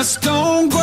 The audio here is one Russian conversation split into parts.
just don't go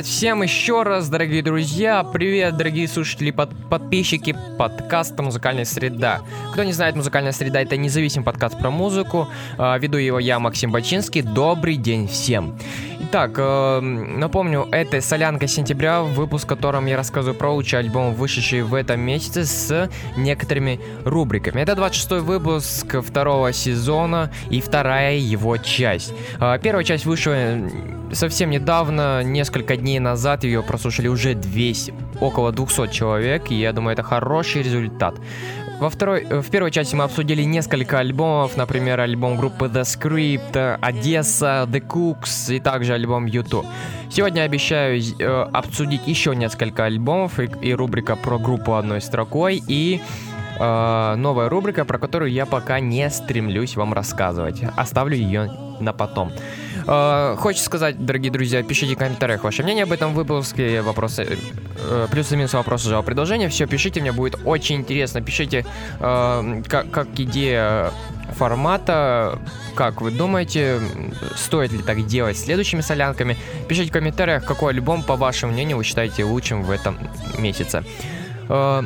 привет всем еще раз, дорогие друзья, привет, дорогие слушатели, под, подписчики подкаста «Музыкальная среда». Кто не знает, «Музыкальная среда» — это независимый подкаст про музыку. Э, веду его я, Максим Бачинский. Добрый день всем. Итак, э, напомню, это «Солянка сентября», выпуск, в котором я рассказываю про лучшие альбомы, вышедшие в этом месяце с некоторыми рубриками. Это 26 выпуск второго сезона и вторая его часть. Э, Первая часть вышла совсем недавно, несколько дней назад ее прослушали уже 200, около 200 человек, и я думаю, это хороший результат. Во второй, э, в первой части мы обсудили несколько альбомов, например, альбом группы The Script, Одесса, The Cooks и также альбом YouTube. Сегодня обещаю э, обсудить еще несколько альбомов и, и рубрика про группу одной строкой и э, новая рубрика, про которую я пока не стремлюсь вам рассказывать. Оставлю ее на потом. Э, Хочется сказать, дорогие друзья, пишите в комментариях ваше мнение об этом выпуске, вопросы, э, плюсы, минусы, вопросы, жалобы, предложения. Все пишите, мне будет очень интересно. Пишите, э, как, как идея формата, как вы думаете, стоит ли так делать следующими солянками? Пишите в комментариях, какой альбом, по вашему мнению, вы считаете лучшим в этом месяце. Э,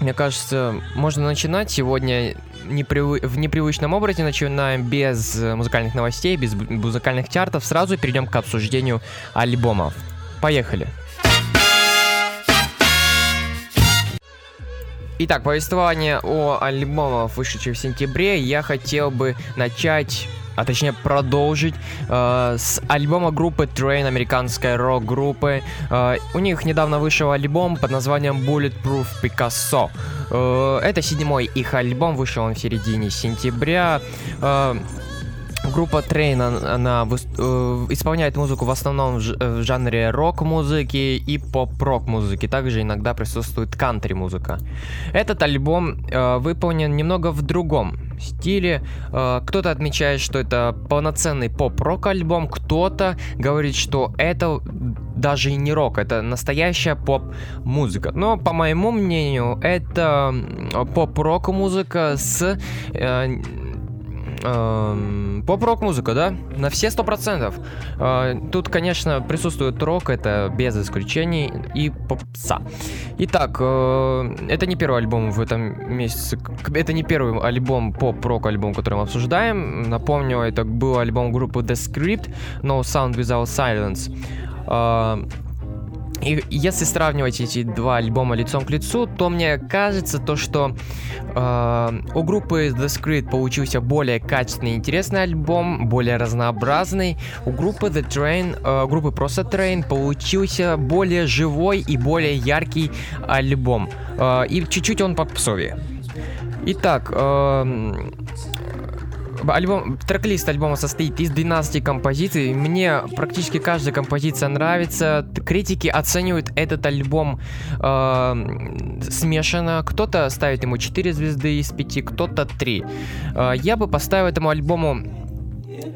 Мне кажется, можно начинать сегодня непривы- в непривычном образе. Начинаем без э, музыкальных новостей, без музыкальных чартов. Сразу перейдем к обсуждению альбомов. Поехали. Итак, повествование о альбомах, вышедших в сентябре, я хотел бы начать а точнее продолжить э, с альбома группы Train, американской рок-группы. Э, у них недавно вышел альбом под названием Bulletproof Picasso. Э, это седьмой их альбом, вышел он в середине сентября. Э, группа Train, она, э, исполняет музыку в основном в, э, в жанре рок-музыки и поп-рок музыки. Также иногда присутствует кантри-музыка. Этот альбом э, выполнен немного в другом стиле. Э, кто-то отмечает, что это полноценный поп-рок альбом, кто-то говорит, что это даже и не рок, это настоящая поп-музыка. Но, по моему мнению, это поп-рок музыка с э, эм, поп-рок музыка, да? На все сто процентов. Э, Тут, конечно, присутствует рок, это без исключений, и попса. Итак, э, это не первый альбом в этом месяце. Это не первый альбом, поп-рок альбом, который мы обсуждаем. Напомню, это был альбом группы The Script, No Sound Without Silence. Э, и если сравнивать эти два альбома лицом к лицу, то мне кажется то, что э, у группы The Script получился более качественный интересный альбом, более разнообразный. У группы The Train, э, группы просто Train получился более живой и более яркий альбом. Э, и чуть-чуть он попсовее. Итак, эм, Альбом, трек-лист альбома состоит из 12 композиций. Мне практически каждая композиция нравится. Критики оценивают этот альбом э, смешанно. Кто-то ставит ему 4 звезды из 5, кто-то 3. Э, я бы поставил этому альбому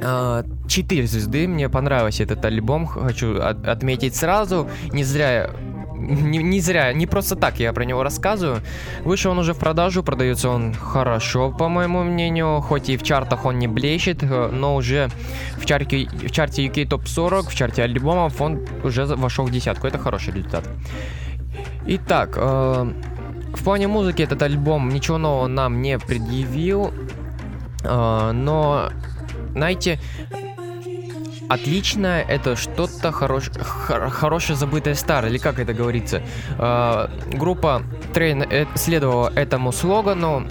э, 4 звезды. Мне понравился этот альбом. Хочу от- отметить сразу. Не зря не, не зря, не просто так я про него рассказываю. Вышел он уже в продажу, продается он хорошо, по моему мнению. Хоть и в чартах он не блещет, э, но уже в чарте, в чарте UK Top 40, в чарте альбомов он уже вошел в десятку. Это хороший результат. Итак, э, в плане музыки этот альбом ничего нового нам не предъявил. э, но, знаете, отлично, это что-то хорош, хор- хорошее забытое старое, или как это говорится. Э, группа э, следовала этому слогану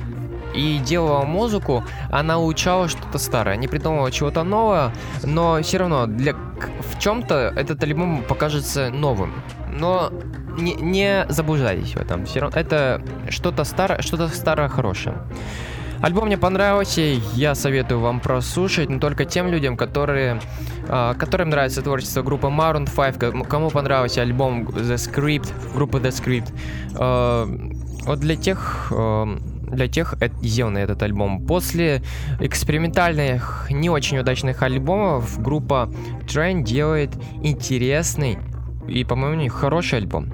и делала музыку, она улучшала что-то старое, не придумывала чего-то нового, но все равно для в чем-то этот альбом покажется новым. Но не, не заблуждайтесь в этом. Все равно это что-то старое, что-то старое хорошее. Альбом мне понравился, я советую вам прослушать, но только тем людям, которые, а, которым нравится творчество группы Maroon 5, кому- понравился альбом The Script, группы The Script. А, вот для тех, а, для тех э- сделан этот альбом. После экспериментальных, не очень удачных альбомов группа Train делает интересный и, по-моему, хороший альбом.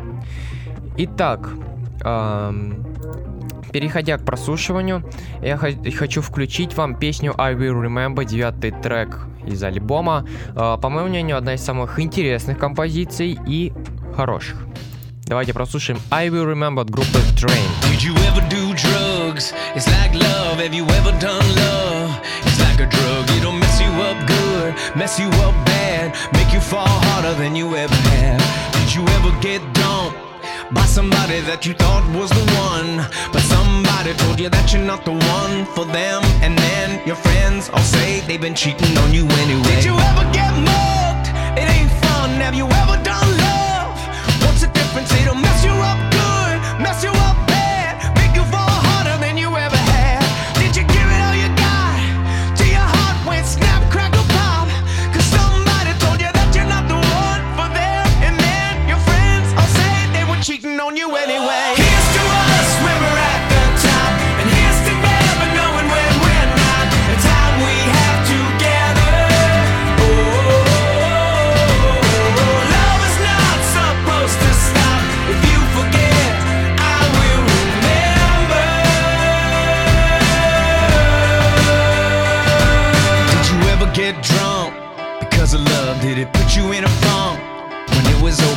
Итак, ам, переходя к прослушиванию, я хо- хочу включить вам песню I Will Remember, девятый трек из альбома. А, по моему мнению, одна из самых интересных композиций и хороших. Давайте прослушаем I Will Remember от группы Train. Did you ever do drugs? It's like love. Have you ever done love? It's like a drug. It'll mess you up good, mess you up bad, make you fall harder than you ever have. Did you ever get dumped? By somebody that you thought was the one, but somebody told you that you're not the one for them, and then your friends all say they've been cheating on you anyway. Did you ever get mugged? It ain't fun. Have you ever done love? What's the difference? It'll mess you up good, mess you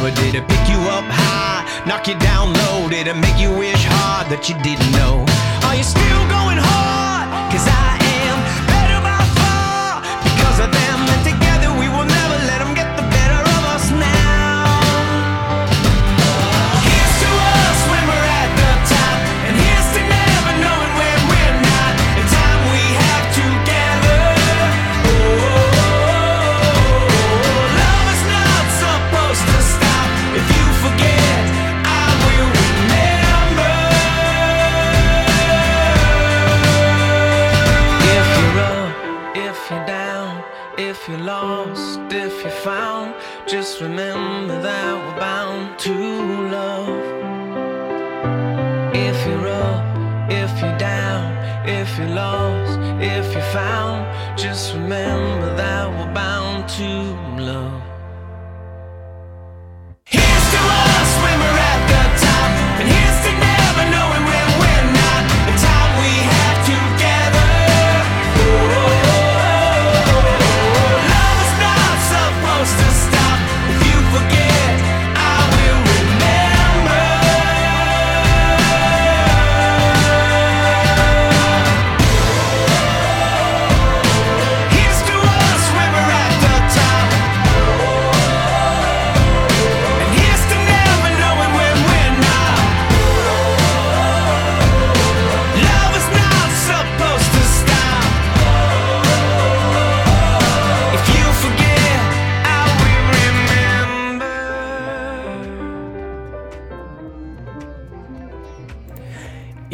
over, did it pick you up high, knock you down low? Did it make you wish hard that you didn't know? Are you still going hard?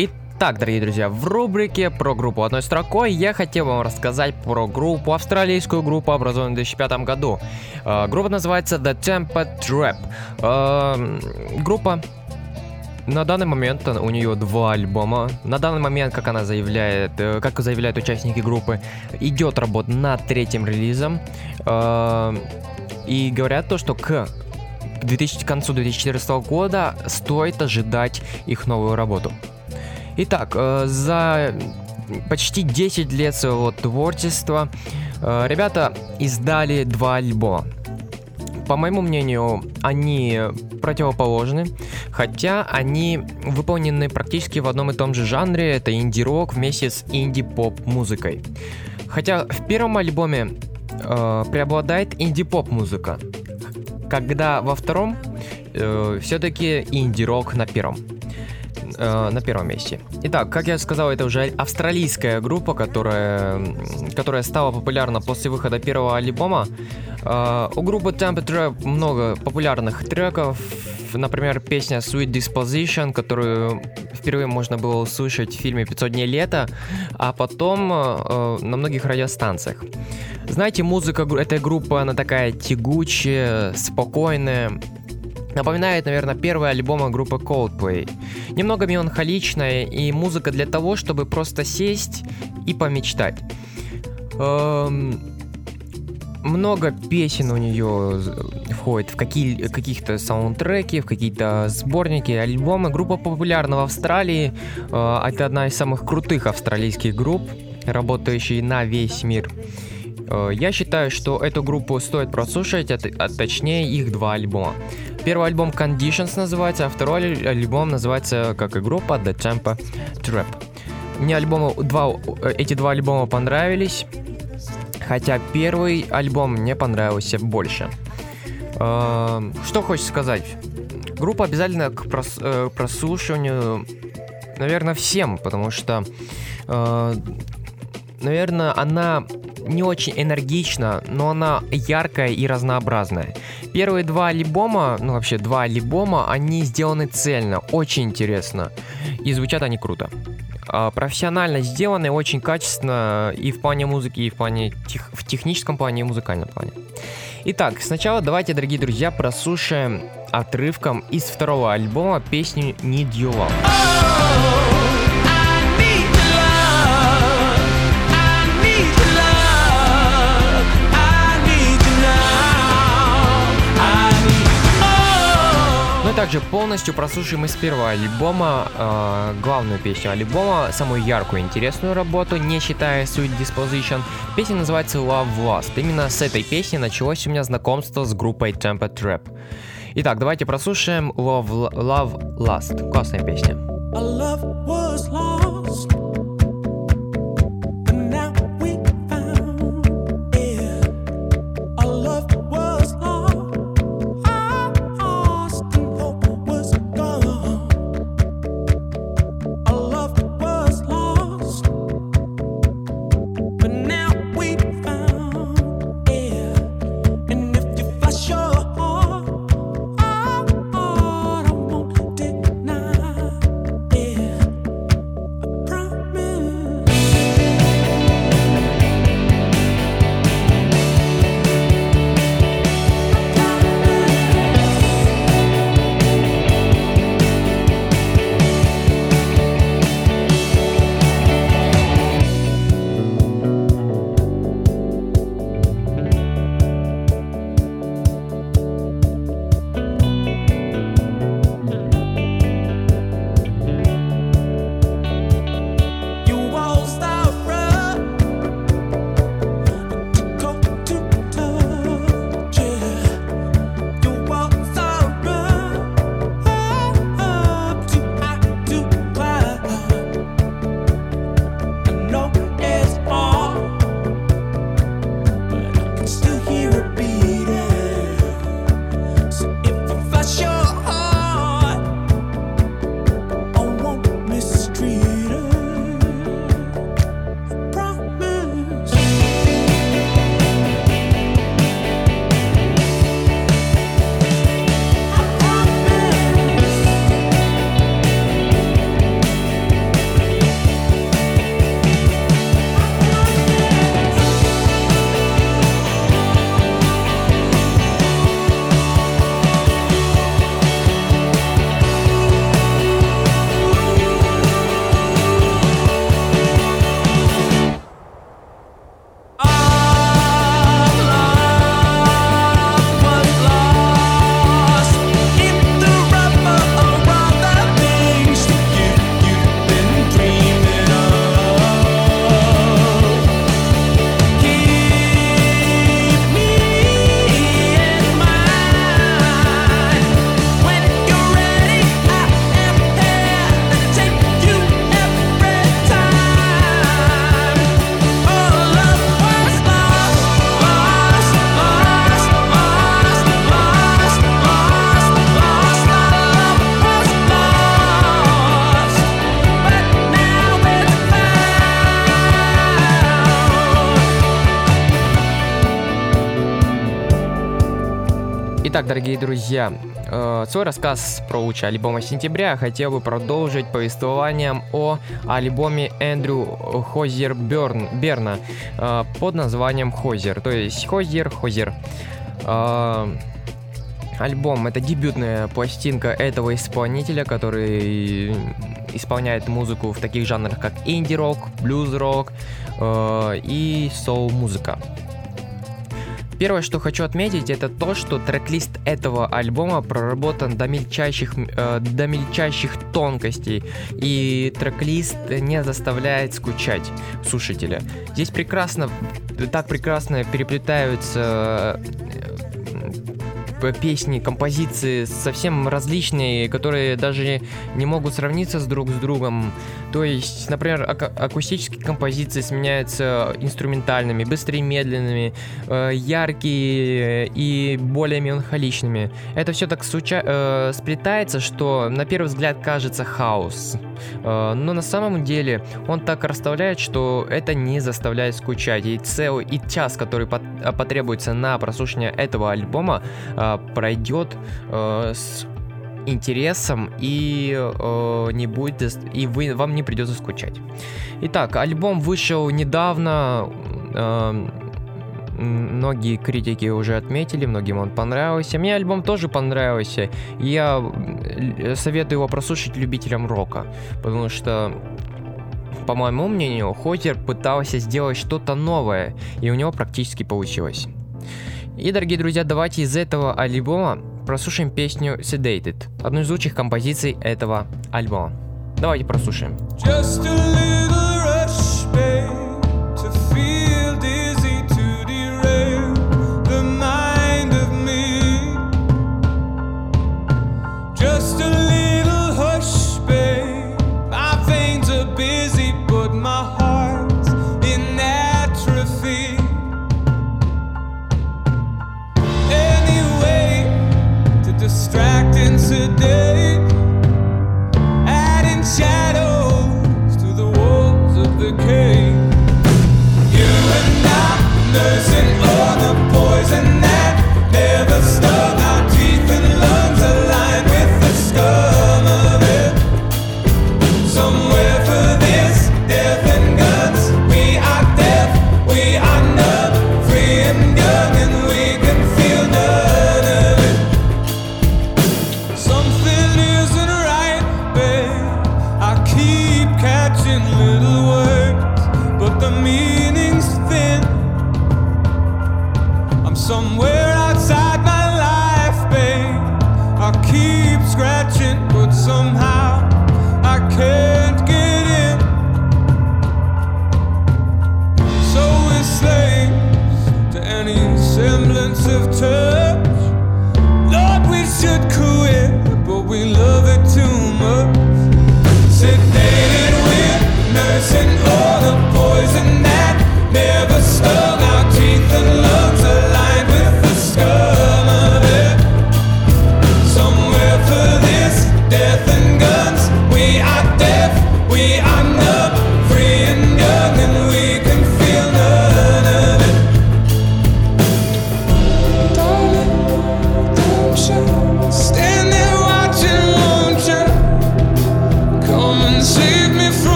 Итак, дорогие друзья, в рубрике про группу одной строкой я хотел вам рассказать про группу, австралийскую группу, образованную в 2005 году. Э, группа называется The Temper Trap. Э, группа на данный момент у нее два альбома. На данный момент, как она заявляет, э, как заявляют участники группы, идет работа над третьим релизом. Э, И говорят то, что к 2000, к концу 2014 года стоит ожидать их новую работу. Итак, э, за почти 10 лет своего творчества э, ребята издали два альбома. По моему мнению, они противоположны, хотя они выполнены практически в одном и том же жанре, это инди-рок вместе с инди-поп музыкой. Хотя в первом альбоме э, преобладает инди-поп музыка, когда во втором все-таки инди-рок на первом э, на первом месте. Итак, как я сказал, это уже австралийская группа, которая, которая стала популярна после выхода первого альбома. Э, у группы Temper Trap много популярных треков, например, песня Sweet Disposition, которую впервые можно было услышать в фильме «500 дней лета», а потом э, на многих радиостанциях. Знаете, музыка этой группы, она такая тягучая, спокойная, Напоминает, наверное, первый альбом группы Coldplay. Немного меланхоличная и музыка для того, чтобы просто сесть и помечтать. Эм, много песен у нее входит в какие, каких-то саундтреки, в какие-то сборники, альбомы. Группа популярна в Австралии. Э, это одна из самых крутых австралийских групп, работающих на весь мир. Я считаю, что эту группу стоит прослушать, а, а точнее их два альбома. Первый альбом Conditions называется, а второй аль- альбом называется, как и группа, The Temper Trap. Мне альбомы, два, э, эти два альбома понравились, хотя первый альбом мне понравился больше. Эм, Что хочется сказать? Группа обязательно к прос- э, прослушиванию, наверное, всем, потому что, э, наверное, она не очень энергична, но она яркая и разнообразная. Первые два альбома, ну вообще два альбома, они сделаны цельно, очень интересно. И звучат они круто. А, профессионально сделаны, очень качественно и в плане музыки, и в плане тех- в техническом плане, и в музыкальном плане. Итак, сначала давайте, дорогие друзья, прослушаем отрывком из второго альбома песню Need You Love. Также полностью прослушаем из первого альбома э, главную песню альбома, самую яркую интересную работу, не считая Sweet Disposition. Песня называется Love Lost. Именно с этой песни началось у меня знакомство с группой Temper Trap. Итак, давайте прослушаем Love, Love Last. Классная песня. Love was lost, дорогие друзья, э, свой рассказ про лучший альбом сентября хотел бы продолжить повествованием о альбоме Эндрю Хозер Берн, Берна э, под названием Хозер, то есть Хозер, Хозер. Э, Альбом это дебютная пластинка этого исполнителя, который исполняет музыку в таких жанрах, как инди-рок, блюз-рок и соул-музыка. Первое, что хочу отметить, это то, что трек-лист этого альбома проработан до мельчайших, э, до мельчайших тонкостей, и трек-лист не заставляет скучать слушателя. Здесь прекрасно, так прекрасно переплетаются э, песни, композиции совсем различные, которые даже не могут сравниться с друг с другом. То есть, например, ака- акустические композиции сменяются инструментальными, быстрее медленными, э, яркие и более меланхоличными. Это все так случа- э, сплетается, что на первый взгляд кажется хаос. Э, но на самом деле он так расставляет, что это не заставляет скучать. И целый и час, который пот- потребуется на прослушивание этого альбома, э, пройдет э, с интересом и э, не будет и вы вам не придется скучать. Итак, альбом вышел недавно. э, Многие критики уже отметили, многим он понравился. Мне альбом тоже понравился. Я советую его прослушать любителям рока, потому что по моему мнению, Хозер пытался сделать что-то новое, и у него практически получилось. И, дорогие друзья, давайте из этого альбома прослушаем песню Sedated, одну из лучших композиций этого альбома. Давайте прослушаем. Just a little rush, babe,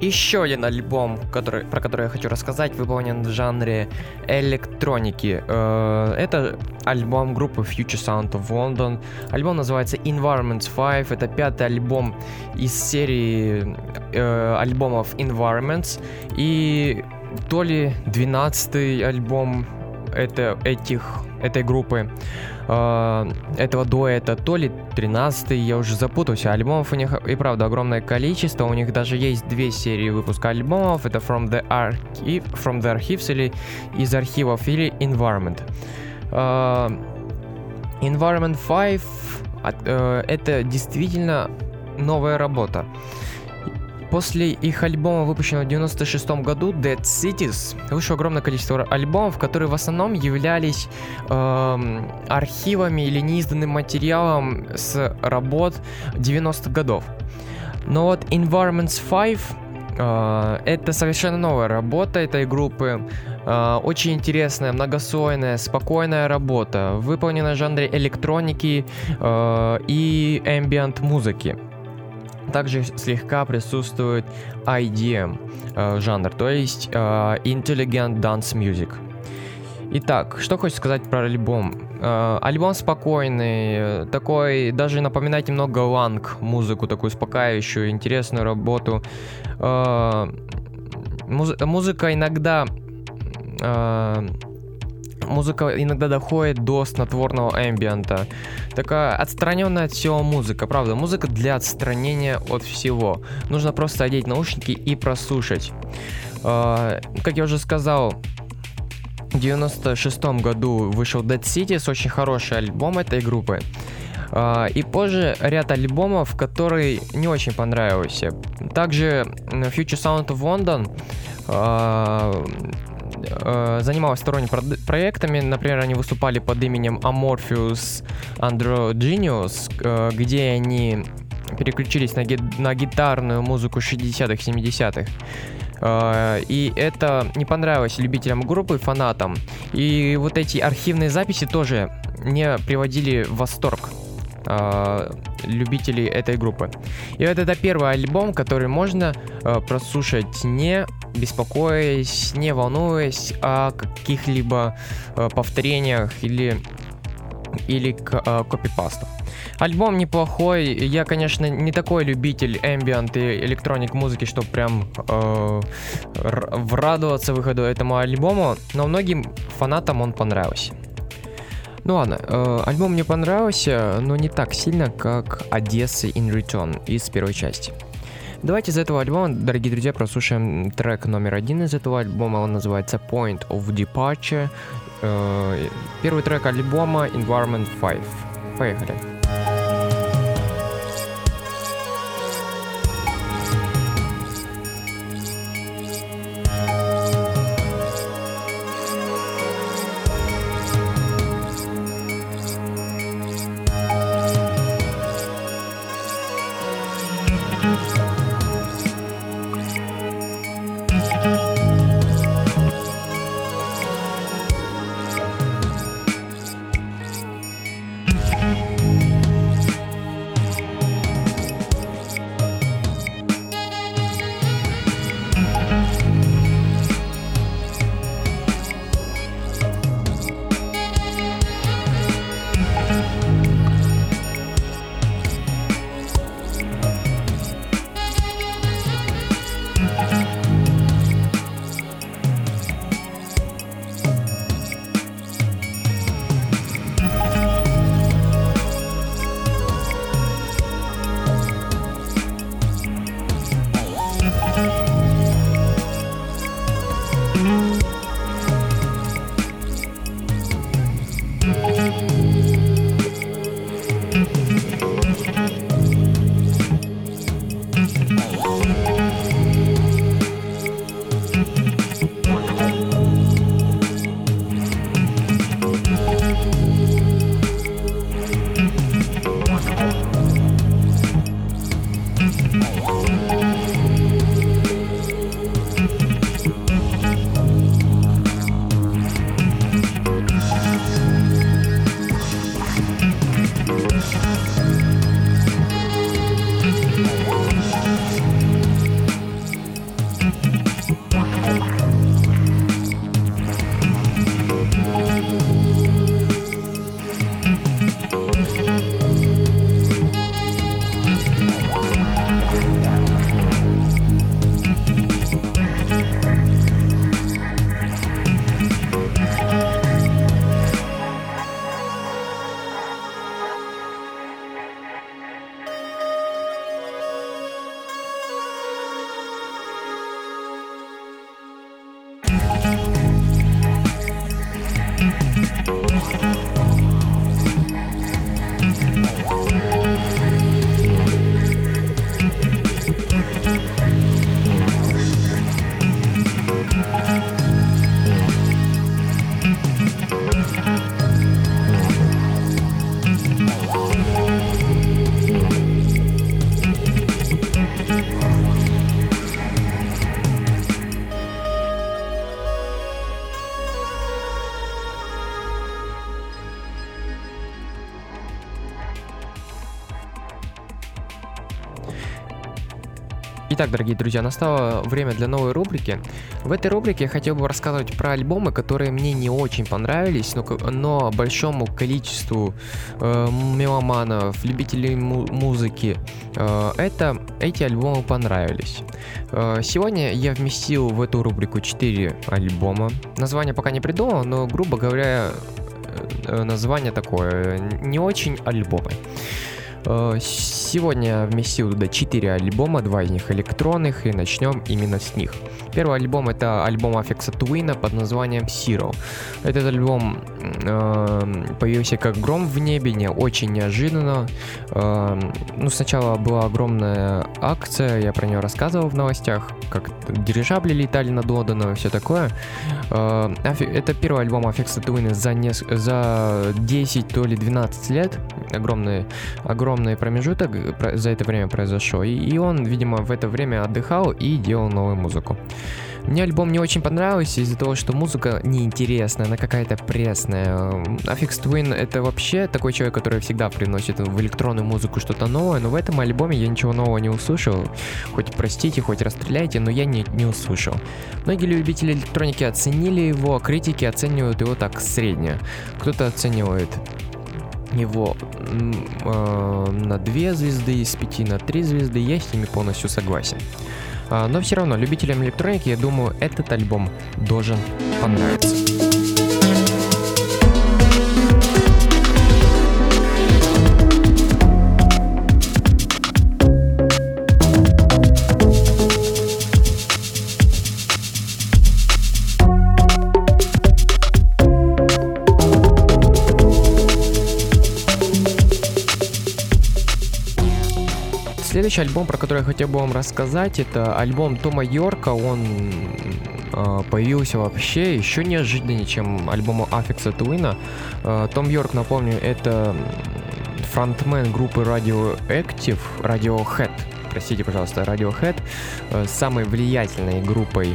еще один альбом, который, про который я хочу рассказать, выполнен в жанре электроники. Э, Это альбом группы Future Sound of London. Альбом называется Environments 5. Это пятый альбом из серии э, альбомов Environments. И то ли 12 альбом это, этих, этой группы, э, этого дуэта, то ли 13 я уже запутался. Альбомов у них и правда огромное количество. У них даже есть две серии выпуска альбомов. Это From the Archive, From the Archives или из архивов или Environment. Э, Environment 5 от- э, это действительно новая работа. После их альбома, выпущенного в 96 году, Dead Cities, вышло огромное количество альбомов, которые в основном являлись эм, архивами или неизданным материалом с работ 90-х годов. Но вот Environments 5 э, это совершенно новая работа этой группы. Э, очень интересная, многослойная, спокойная работа, выполнена в жанре электроники э, и ambient музыки. Также слегка присутствует IDM э, жанр, то есть э, Intelligent Dance Music. Итак, что хочется сказать про альбом? Э, альбом спокойный, такой, даже напоминает немного ланг музыку, такую успокаивающую, интересную работу. Муз- музыка иногда музыка иногда доходит до снотворного эмбиента. Такая отстраненная от всего музыка, правда, музыка для отстранения от всего. Нужно просто одеть наушники и прослушать. Э, Как я уже сказал, в 96 году вышел Dead Cities, очень хороший альбом этой группы. А, И позже ряд альбомов, которые не очень понравился. Также Future Sound of London а, э, занималась сторонними прод- проектами. Например, они выступали под именем Amorphous Androgenius, э, где они переключились на, ги- на гитарную музыку 60-х, 70-х. Э, И это не понравилось любителям группы, фанатам. И вот эти архивные записи тоже не приводили в восторг э, любителей этой группы. И вот это первый альбом, который можно э, прослушать не беспокоясь, не волнуясь о каких-либо э, повторениях или или э, копипастов. Альбом неплохой. Я, конечно, не такой любитель ambient и электроник музыки, чтобы прям э, р- врадоваться выходу этому альбому, но многим фанатам он понравился. Ну ладно, э, альбом мне понравился, но не так сильно, как Одесса in Return из первой части. Давайте из этого альбома, дорогие друзья, прослушаем трек номер один из этого альбома. Он называется Point of Departure. Э, Первый трек альбома Environment 5. Поехали. Итак, дорогие друзья, настало время для новой рубрики. В этой рубрике я хотел бы рассказывать про альбомы, которые мне не очень понравились, но, но большому количеству э, меломанов, любителей му- музыки, э, это, эти альбомы понравились. Э, сегодня я вместил в эту рубрику 4 альбома. Название пока не придумал, но, грубо говоря, э, название такое, не очень альбомы. Э, Сегодня вместил туда 4 альбома, два из них электронных, и начнем именно с них. Первый альбом это альбом Аффикса Твина под названием Zero. Этот альбом э, появился как гром в небе, не очень неожиданно. Э, ну, сначала была огромная акция, я про нее рассказывал в новостях, как дирижабли летали над Лондоном и все такое. Э, это первый альбом Аффикса Твина за, нес- за 10 то ли 12 лет. Огромный, огромный промежуток про- за это время произошел. И, и он, видимо, в это время отдыхал и делал новую музыку. Мне альбом не очень понравился из-за того, что музыка неинтересная, она какая-то пресная. Affix Twin это вообще такой человек, который всегда приносит в электронную музыку что-то новое, но в этом альбоме я ничего нового не услышал. Хоть простите, хоть расстреляйте, но я не, не услышал. Многие любители электроники оценили его, а критики оценивают его так средне. Кто-то оценивает его э, на 2 звезды из 5 на 3 звезды, я с ними полностью согласен. А, Но все равно, любителям электроники, я думаю, этот альбом должен понравиться. Следующий альбом, про который я хотел бы вам рассказать, это альбом Тома Йорка. Он э, появился вообще еще неожиданнее, чем альбом Аффикса Твина. Э, Том Йорк, напомню, это фронтмен группы Radioactive, Radiohead, простите, пожалуйста, Radiohead, э, самой влиятельной группой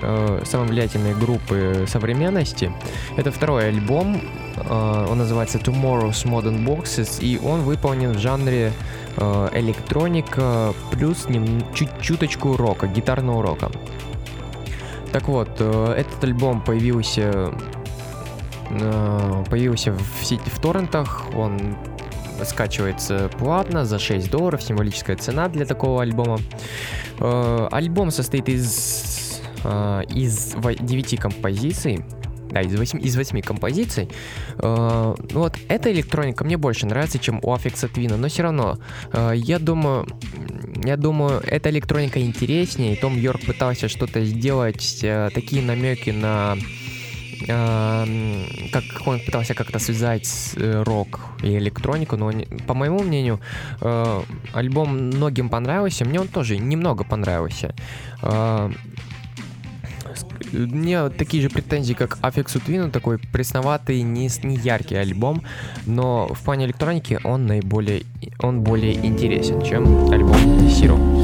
э, самой влиятельной группы современности. Это второй альбом, э, он называется Tomorrow's Modern Boxes, и он выполнен в жанре э, электроника плюс нем- чуть чуточку рока, гитарного рока. Так вот, э, этот альбом появился э, появился в сети в торрентах, он скачивается платно за 6 долларов, символическая цена для такого альбома. Э, Альбом состоит из, э, из 9 композиций, да, из 8, из 8 композиций. Э, ну вот эта электроника мне больше нравится, чем у Affix Twin, но все равно, э, я думаю, я думаю, эта электроника интереснее. Том Йорк пытался что-то сделать, э, такие намеки на эм, как он пытался как-то связать с, э, рок и электронику, но не- по моему мнению, э, альбом многим понравился, мне он тоже немного понравился. Э, мне такие же претензии, как Affix Twin, такой пресноватый, не, не яркий альбом, но в плане электроники он наиболее, он более интересен, чем альбом Zero.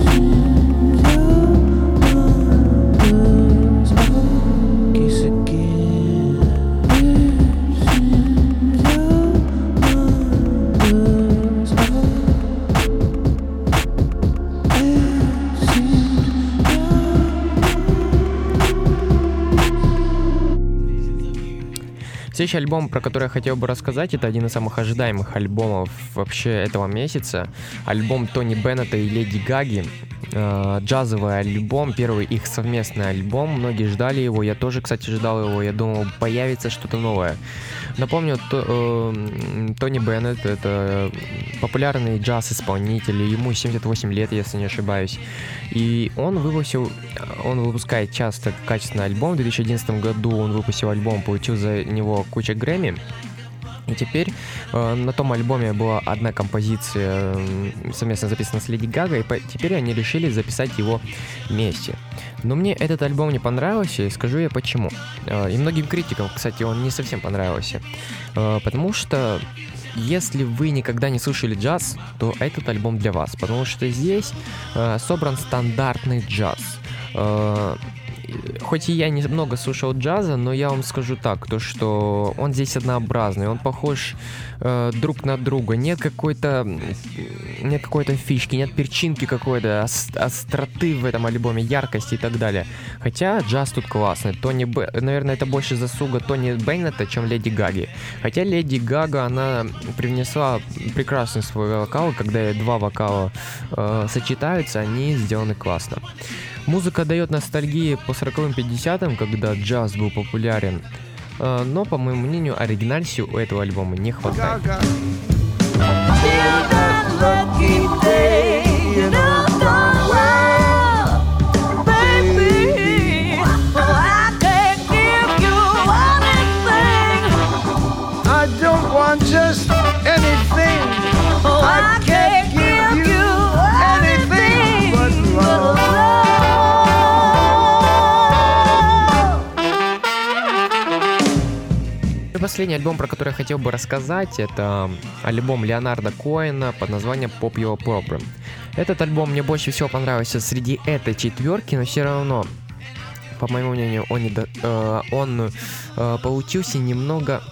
Следующий альбом, про который я хотел бы рассказать, это один из самых ожидаемых альбомов вообще этого месяца. Альбом Тони Беннета и Леди Гаги. Э, Джазовый альбом, первый их совместный альбом. Многие ждали его, я тоже, кстати, ждал его. Я думал, появится что-то новое. Напомню, то- э, Тони Беннет это популярный джаз-исполнитель, ему 78 лет, если не ошибаюсь. И он выпустил, он выпускает часто качественный альбом. В 2011 году он выпустил альбом, получил за него кучу Грэмми. И теперь э, на том альбоме была одна композиция м, совместно записана с Леди Гагой, и по- теперь они решили записать его вместе. Но мне этот альбом не понравился, и скажу я почему. Э, и многим критикам, кстати, он не совсем понравился. Э, потому что если вы никогда не слышали джаз, то этот альбом для вас, потому что здесь э, собран стандартный джаз. Э, хоть и я немного слушал джаза, но я вам скажу так, то что он здесь однообразный, он похож э, друг на друга, нет какой-то нет какой-то фишки, нет перчинки какой-то, ос- остроты в этом альбоме, яркости и так далее. Хотя джаз тут классный. Тони Б... Наверное, это больше заслуга Тони Беннета, чем Леди Гаги. Хотя Леди Гага, она привнесла прекрасный свой вокал, когда два вокала э, сочетаются, они сделаны классно. Музыка дает ностальгии по 40-м 50-м, когда джаз был популярен. Э, Но, по моему мнению, оригинальности у этого альбома не хватает. Последний альбом, про который я хотел бы рассказать, это альбом Леонарда Коэна под названием Pop Your Problem. Этот альбом мне больше всего понравился среди этой четверки, но все равно, по моему мнению, он, не до- э, он э, получился немного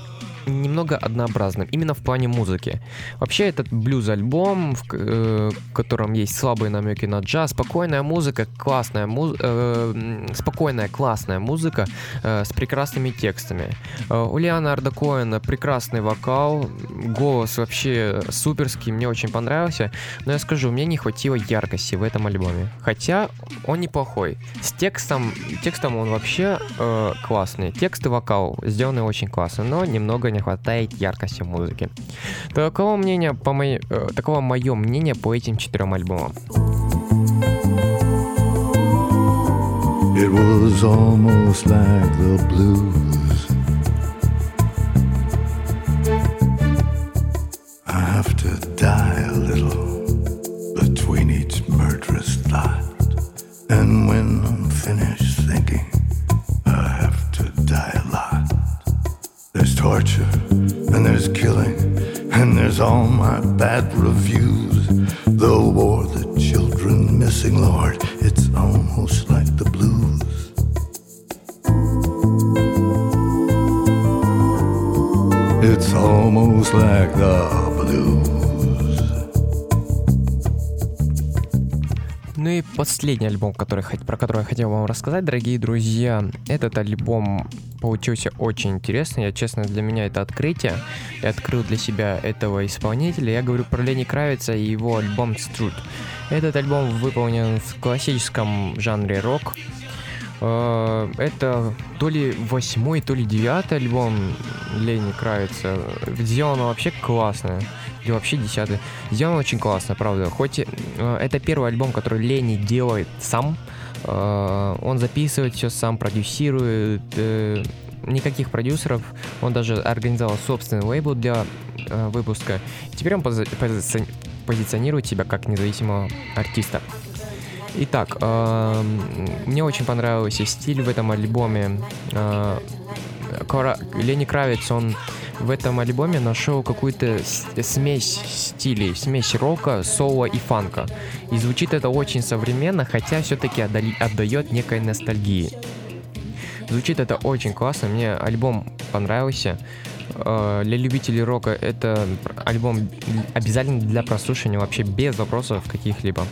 немного однообразным, именно в плане музыки. Вообще, этот блюз-альбом, в э, котором есть слабые намеки на джаз, спокойная музыка, классная музыка, спокойная, классная музыка э, с прекрасными текстами. Э, У Леонарда Коэна прекрасный вокал, голос вообще суперский, мне очень понравился. Но я скажу, мне не хватило яркости в этом альбоме. Хотя он неплохой. С текстом, текстом он вообще э, классный. Текст и вокал сделаны очень классно, но немного не хватает яркости музыки. Такого мнения, по моей, э, такого мое мнение по этим четырем альбомам. It was almost like the blues. I have to die a little between each murderous thought. And when I'm finished thinking, torture, and there's killing, and there's all my bad reviews. The war, the children missing, Lord, it's almost like the blues. It's almost like the blues. Ну и последний альбом, который, про который я хотел вам рассказать, дорогие друзья. Этот альбом получился очень интересный. Я, честно, для меня это открытие. Я открыл для себя этого исполнителя. Я говорю про Лени Кравица и его альбом Strut. Этот альбом выполнен в классическом жанре рок. Э, Это то ли восьмой, то ли девятый альбом Лени Кравица. Сделан он вообще классно. Или вообще десятый. Сделан очень классно, правда. Хоть э, это первый альбом, который Лени делает сам. Э, Он записывает все сам, продюсирует. э, Никаких продюсеров. Он даже организовал собственный лейбл для э, выпуска. Теперь он пози- пози- позиционирует себя как независимого артиста. Итак, эм, мне очень понравился стиль в этом альбоме. Э, Кора- Лени Кравец, он в этом альбоме нашел какую-то смесь стилей, смесь рока, соло и фанка. И звучит это очень современно, хотя все-таки отдает некой ностальгии. Звучит это очень классно, мне альбом понравился. Э, Для любителей рока это альбом обязательно для прослушивания, вообще без вопросов каких-либо.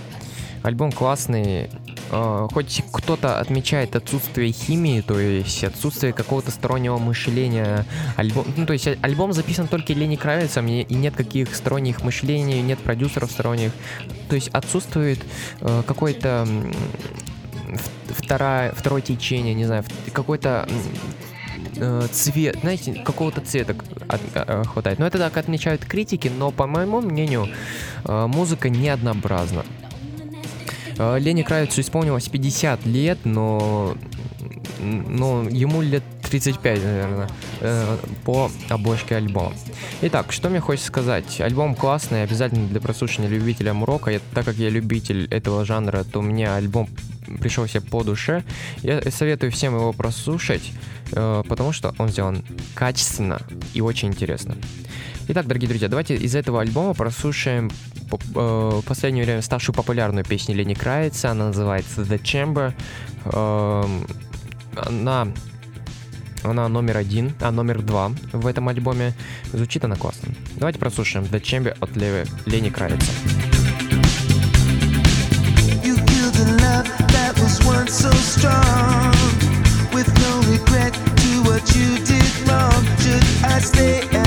Альбом классный, э, хоть кто-то отмечает отсутствие химии, то есть отсутствие какого-то стороннего мышления. Альбом, ну, то есть а- альбом записан только Лени Кравицем, и, нет каких сторонних мышлений, нет продюсеров сторонних. То есть отсутствует э, какой-то м, в- вторая, второе течение, не знаю, какой-то э, цвет, знаете, какого-то цвета от- э, хватает. Но это так отмечают критики, но по моему мнению музыка не однообразна. А, Лене Кравицу исполнилось 50 лет, но, но ему лет 35, наверное, э, по обложке альбома. Итак, что мне хочется сказать. Альбом классный, обязательно для прослушивания любителям рока. Я, так как я любитель этого жанра, то мне альбом пришелся по душе. Я советую всем его прослушать, э, потому что он сделан качественно и очень интересно. Итак, дорогие друзья, давайте из этого альбома прослушаем э, в последнее время старшую популярную песню Лени Крайца. Она называется The Chamber. Эм, она, она номер один, а номер два в этом альбоме. Звучит она классно. Давайте прослушаем The Chamber от Леви, Лени Крайца. So strong, with no regret to what you did wrong. Should I stay?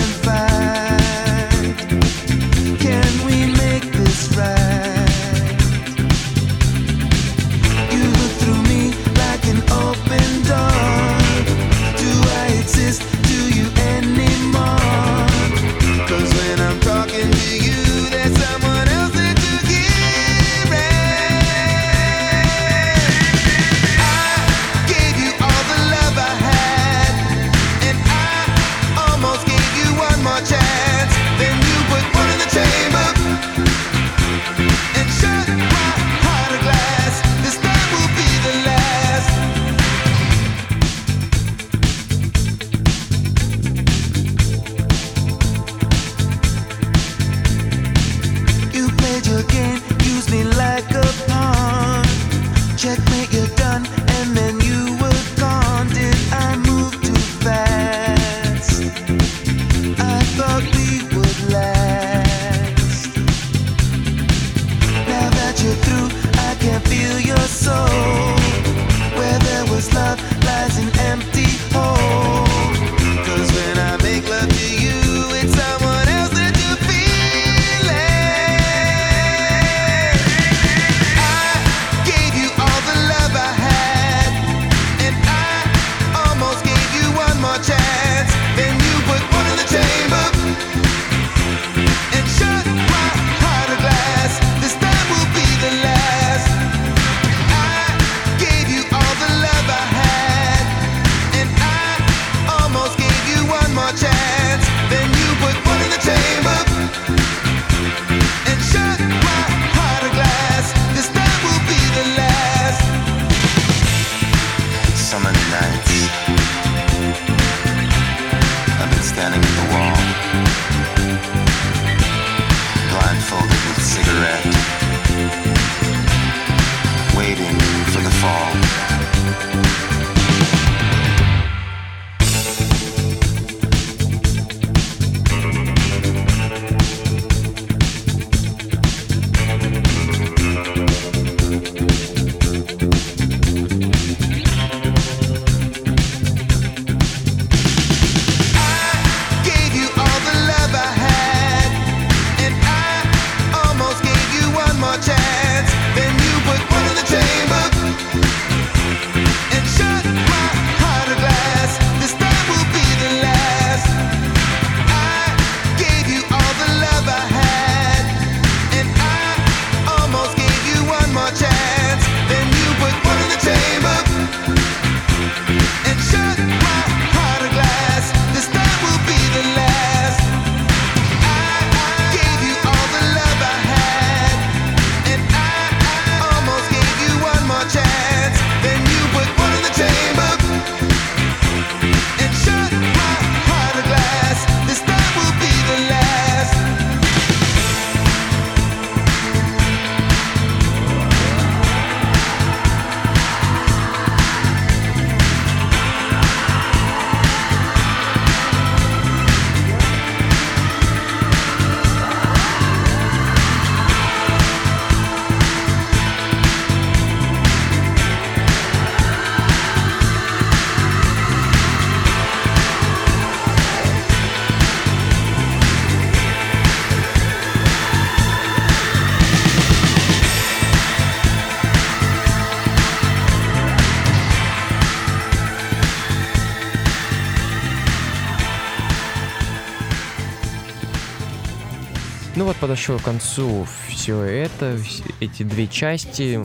подошел к концу все это, эти две части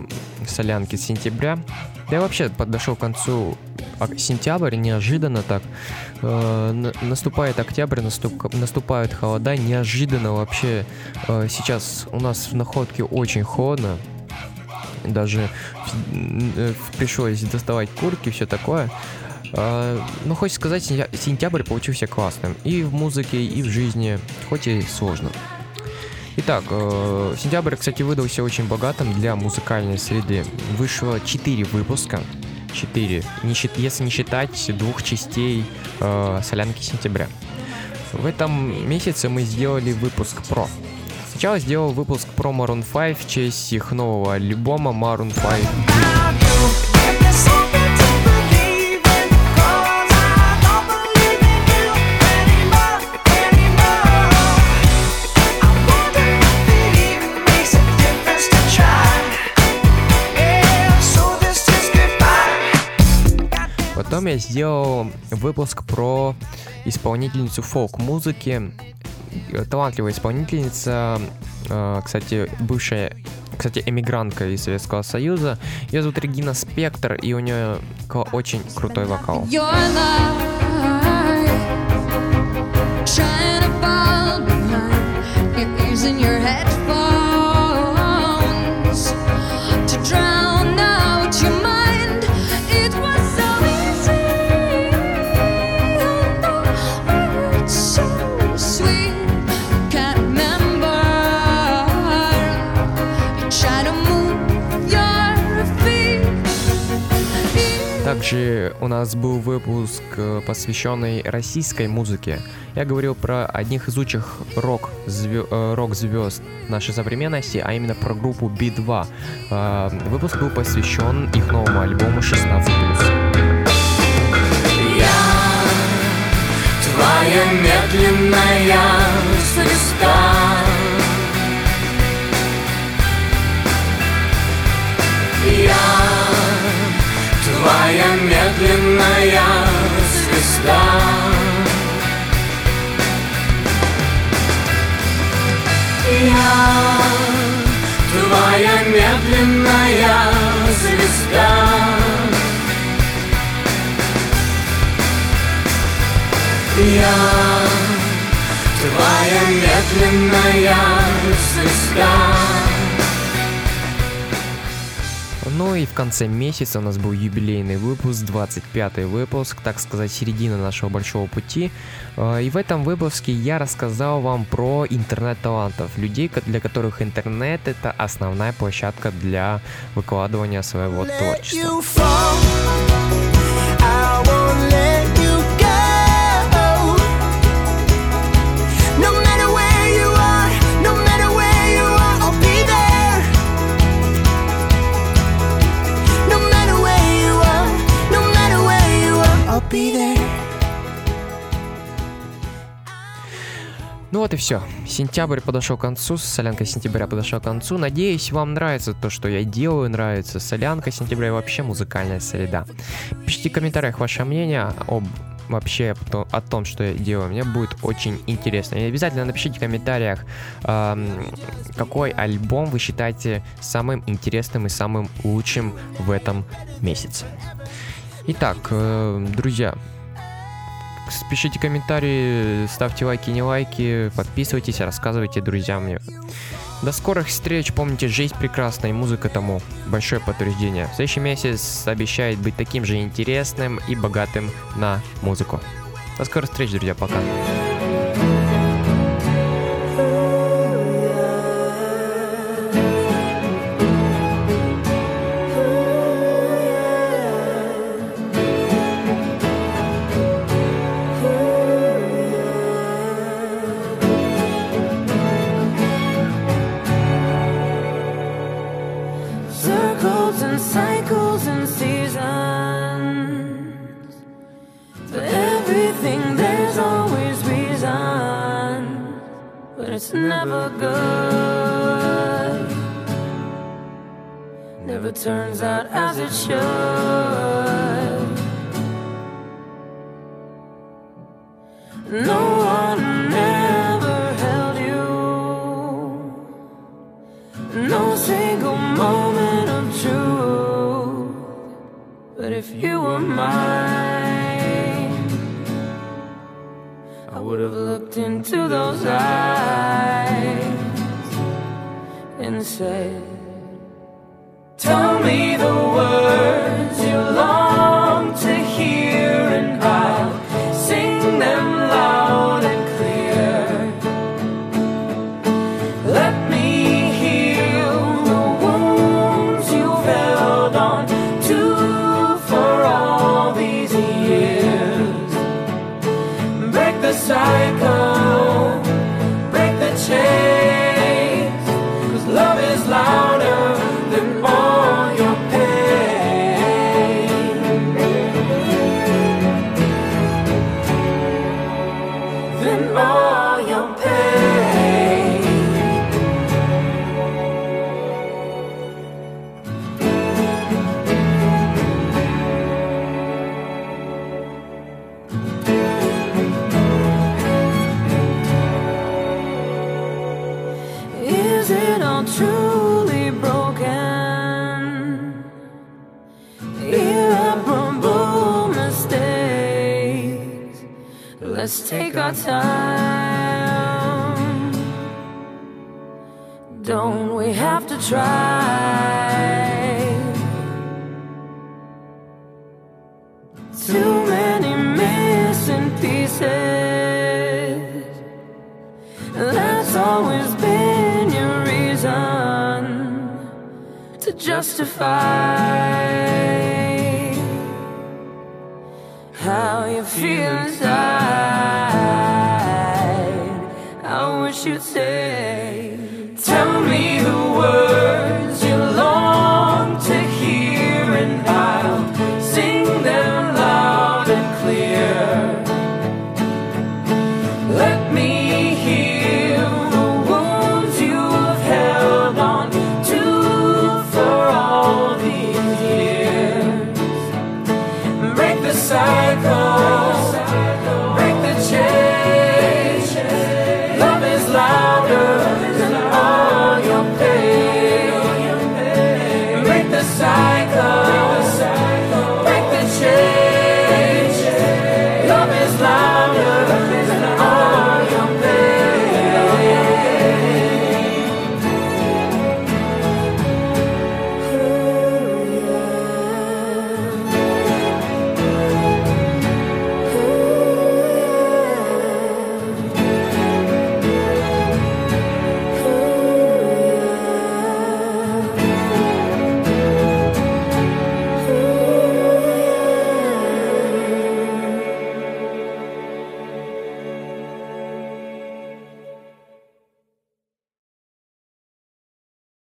солянки с сентября. Да и вообще подошел к концу сентябрь, неожиданно так. Э, наступает октябрь, наступ, наступают холода, неожиданно вообще. Э, сейчас у нас в находке очень холодно, даже э, пришлось доставать куртки, все такое. Но хочется сказать, сентябрь получился классным. И в музыке, и в жизни, хоть и сложно. Итак, э, сентябрь, кстати, выдался очень богатым для музыкальной среды. Вышло 4 выпуска. 4. Не если не считать двух частей э, солянки сентября. В этом месяце мы сделали выпуск про. Сначала сделал выпуск про Maroon 5 в честь их нового альбома Maroon 5. Я сделал выпуск про исполнительницу фолк-музыки. Талантливая исполнительница, э, кстати, бывшая, кстати, эмигрантка из Советского Союза. Ее зовут Регина Спектр, и у нее очень крутой вокал. Trying to fall behind. You're using your headphones Также у нас был выпуск, э, посвященный российской музыке. Я говорил про одних из лучших рок звё- э, рок-звезд нашей современности, а именно про группу B2. Э, Выпуск был посвящен их новому альбому 16+. Твоя медленная звезда твоя медленная звезда Я твоя медленная звезда Я твоя медленная звезда. Ну и в конце месяца у нас был юбилейный выпуск, 25 выпуск, так сказать, середина нашего большого пути. Э, И в этом выпуске я рассказал вам про интернет-талантов, людей, для которых интернет это основная площадка для выкладывания своего творчества. Ну вот и все. Сентябрь подошел к концу, солянка сентября подошел к концу. Надеюсь, вам нравится то, что я делаю, нравится солянка сентября и вообще музыкальная среда. Пишите в комментариях ваше мнение об вообще о том, что я делаю. Мне будет очень интересно. И обязательно напишите в комментариях, ам, какой альбом вы считаете самым интересным и самым лучшим в этом месяце. Итак, э, друзья, Пишите комментарии, ставьте лайки, не лайки, подписывайтесь, рассказывайте друзьям мне. До скорых встреч, помните, жизнь прекрасна и музыка тому большое подтверждение. Следующий месяц обещает быть таким же интересным и богатым на музыку. До скорых встреч, друзья, пока. It's never good. Never turns out as it should. No one ever held you. No single moment of truth But if you were mine, would have looked into those eyes and said, Tell me the words you long our time. Don't we have to try? Too many missing pieces. That's always been your reason to justify how you feel inside. should say